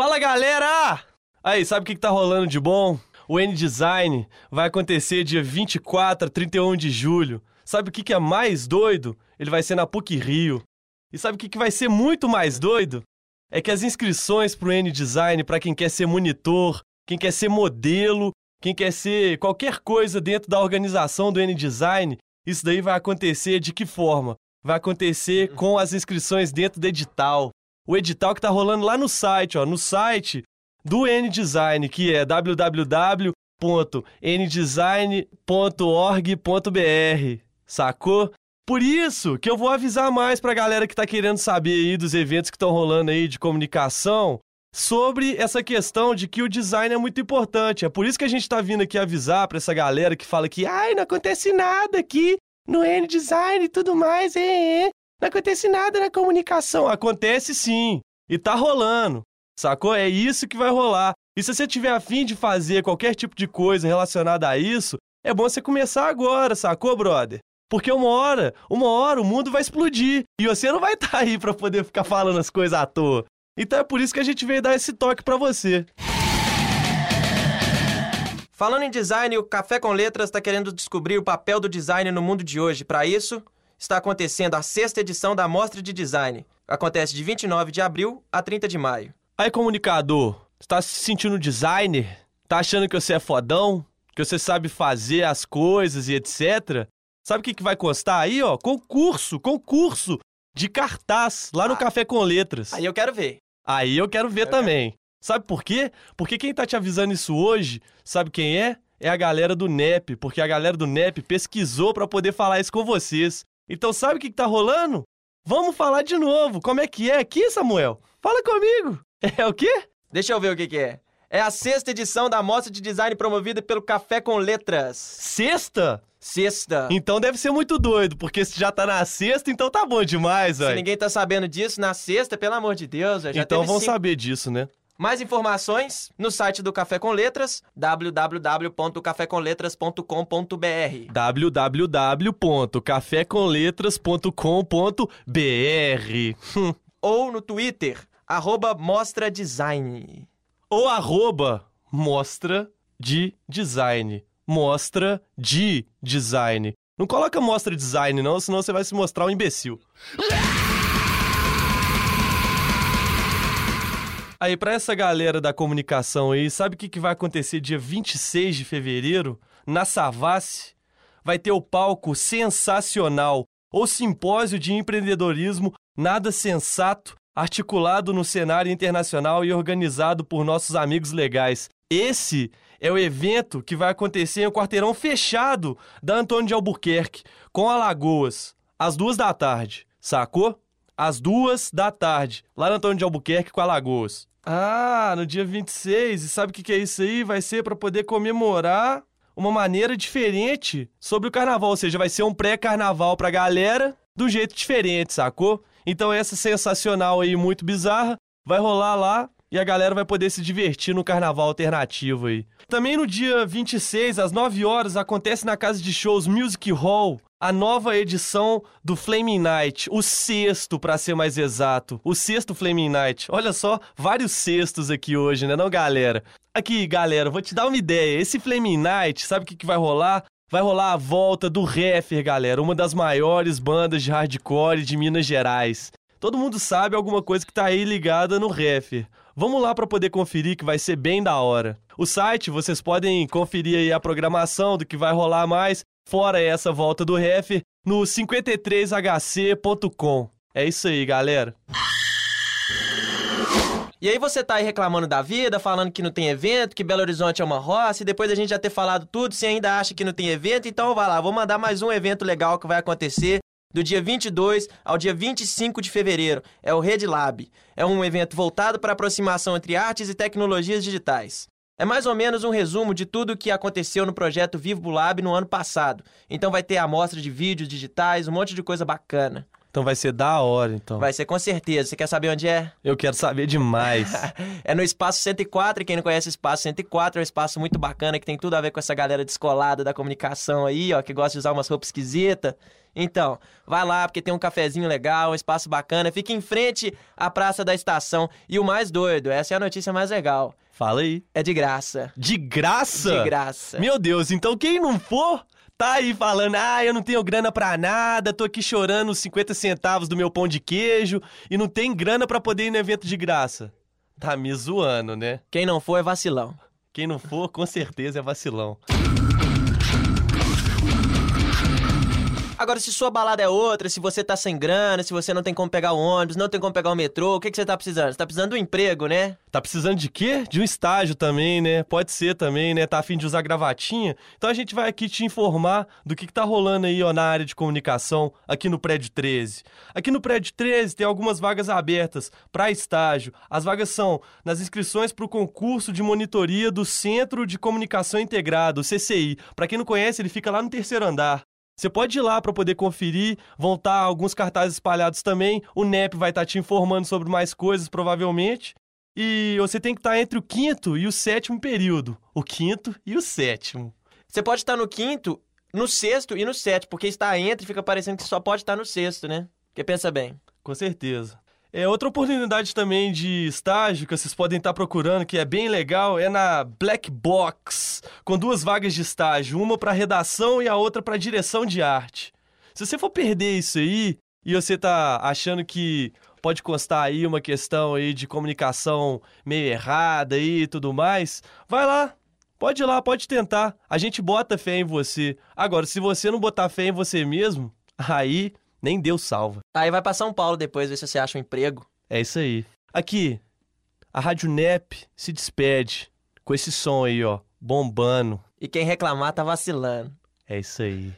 Fala galera! Aí, sabe o que, que tá rolando de bom? O N-Design vai acontecer dia 24 a 31 de julho. Sabe o que, que é mais doido? Ele vai ser na PUC Rio. E sabe o que, que vai ser muito mais doido? É que as inscrições pro N-Design, para quem quer ser monitor, quem quer ser modelo, quem quer ser qualquer coisa dentro da organização do N-Design, isso daí vai acontecer de que forma? Vai acontecer com as inscrições dentro do edital. O edital que tá rolando lá no site, ó, no site do N-Design, que é www.ndesign.org.br. Sacou? Por isso que eu vou avisar mais pra galera que tá querendo saber aí dos eventos que estão rolando aí de comunicação sobre essa questão de que o design é muito importante. É por isso que a gente tá vindo aqui avisar pra essa galera que fala que ai, não acontece nada aqui no N-Design e tudo mais, é, é. Não acontece nada na comunicação. Acontece sim. E tá rolando. Sacou? É isso que vai rolar. E se você tiver afim de fazer qualquer tipo de coisa relacionada a isso, é bom você começar agora, sacou, brother? Porque uma hora, uma hora o mundo vai explodir e você não vai estar tá aí para poder ficar falando as coisas à toa. Então é por isso que a gente veio dar esse toque para você. Falando em design, o Café com Letras está querendo descobrir o papel do design no mundo de hoje. Para isso, está acontecendo a sexta edição da Mostra de Design. Acontece de 29 de abril a 30 de maio. Aí, comunicador, está se sentindo designer? Tá achando que você é fodão? Que você sabe fazer as coisas e etc? Sabe o que, que vai custar aí, ó? Concurso, concurso de cartaz lá no ah, Café com Letras. Aí eu quero ver. Aí eu quero ver eu também. Quero. Sabe por quê? Porque quem tá te avisando isso hoje, sabe quem é? É a galera do NEP, porque a galera do NEP pesquisou para poder falar isso com vocês. Então sabe o que, que tá rolando? Vamos falar de novo. Como é que é aqui, Samuel? Fala comigo. É o quê? Deixa eu ver o que, que é. É a sexta edição da mostra de design promovida pelo Café com Letras. Sexta? Sexta. Então deve ser muito doido, porque se já tá na sexta, então tá bom demais, velho. Se ninguém tá sabendo disso, na sexta, pelo amor de Deus, véio, já Então vão cinco... saber disso, né? Mais informações no site do Café com Letras, www.cafécomletras.com.br www.cafécomletras.com.br Ou no Twitter, arroba Mostra Design. Ou arroba Mostra de Design. Mostra de Design. Não coloca Mostra Design não, senão você vai se mostrar um imbecil. Aí, pra essa galera da comunicação aí, sabe o que, que vai acontecer dia 26 de fevereiro? Na Savassi, vai ter o palco sensacional, ou simpósio de empreendedorismo nada sensato articulado no cenário internacional e organizado por nossos amigos legais. Esse é o evento que vai acontecer em um quarteirão fechado da Antônio de Albuquerque, com Alagoas, às duas da tarde, sacou? Às duas da tarde, lá no Antônio de Albuquerque com Alagoas. Ah, no dia 26, e sabe o que, que é isso aí? Vai ser para poder comemorar uma maneira diferente sobre o carnaval, ou seja, vai ser um pré-carnaval pra galera do jeito diferente, sacou? Então essa sensacional aí, muito bizarra, vai rolar lá e a galera vai poder se divertir no carnaval alternativo aí. Também no dia 26, às 9 horas, acontece na casa de shows Music Hall a nova edição do Flaming Night, o sexto para ser mais exato, o sexto Flaming Night. Olha só, vários sextos aqui hoje, né, não, galera? Aqui, galera, vou te dar uma ideia. Esse Flaming Night, sabe o que, que vai rolar? vai rolar a volta do Heffer, galera, uma das maiores bandas de hardcore de Minas Gerais. Todo mundo sabe alguma coisa que tá aí ligada no Heffer. Vamos lá para poder conferir que vai ser bem da hora. O site, vocês podem conferir aí a programação do que vai rolar mais, fora essa volta do Heffer, no 53hc.com. É isso aí, galera. E aí você tá aí reclamando da vida, falando que não tem evento, que Belo Horizonte é uma roça, e depois da gente já ter falado tudo, você ainda acha que não tem evento, então vai lá, vou mandar mais um evento legal que vai acontecer do dia 22 ao dia 25 de fevereiro. É o Red Lab. É um evento voltado para aproximação entre artes e tecnologias digitais. É mais ou menos um resumo de tudo o que aconteceu no projeto Vivo Lab no ano passado. Então vai ter amostra de vídeos digitais, um monte de coisa bacana. Então vai ser da hora, então. Vai ser com certeza. Você quer saber onde é? Eu quero saber demais. é no Espaço 104. E quem não conhece o Espaço 104 é um espaço muito bacana que tem tudo a ver com essa galera descolada da comunicação aí, ó, que gosta de usar umas roupas esquisitas. Então, vai lá porque tem um cafezinho legal, um espaço bacana. Fica em frente à Praça da Estação. E o mais doido, essa é a notícia mais legal. Fala aí. É de graça. De graça? De graça. Meu Deus, então quem não for tá aí falando, ah, eu não tenho grana pra nada, tô aqui chorando os 50 centavos do meu pão de queijo e não tem grana para poder ir no evento de graça. Tá me zoando, né? Quem não for é vacilão. Quem não for, com certeza é vacilão. Agora, se sua balada é outra, se você tá sem grana, se você não tem como pegar o ônibus, não tem como pegar o metrô, o que, que você tá precisando? Você tá precisando de um emprego, né? Tá precisando de quê? De um estágio também, né? Pode ser também, né? Tá afim de usar gravatinha? Então a gente vai aqui te informar do que, que tá rolando aí, ó, na área de comunicação, aqui no Prédio 13. Aqui no Prédio 13 tem algumas vagas abertas para estágio. As vagas são nas inscrições para o concurso de monitoria do Centro de Comunicação Integrado, CCI. Para quem não conhece, ele fica lá no terceiro andar. Você pode ir lá para poder conferir, vão estar tá alguns cartazes espalhados também. O NEP vai estar tá te informando sobre mais coisas, provavelmente. E você tem que estar tá entre o quinto e o sétimo período. O quinto e o sétimo. Você pode estar no quinto, no sexto e no sétimo, porque está entre fica parecendo que só pode estar no sexto, né? Porque pensa bem. Com certeza. É, outra oportunidade também de estágio que vocês podem estar procurando, que é bem legal, é na Black Box, com duas vagas de estágio, uma para redação e a outra para direção de arte. Se você for perder isso aí e você tá achando que pode constar aí uma questão aí de comunicação meio errada e tudo mais, vai lá, Pode ir lá, pode tentar. A gente bota fé em você. Agora, se você não botar fé em você mesmo, aí nem Deus salva. Aí vai pra São Paulo depois ver se você acha um emprego. É isso aí. Aqui, a Rádio NEP se despede com esse som aí, ó, bombando. E quem reclamar tá vacilando. É isso aí.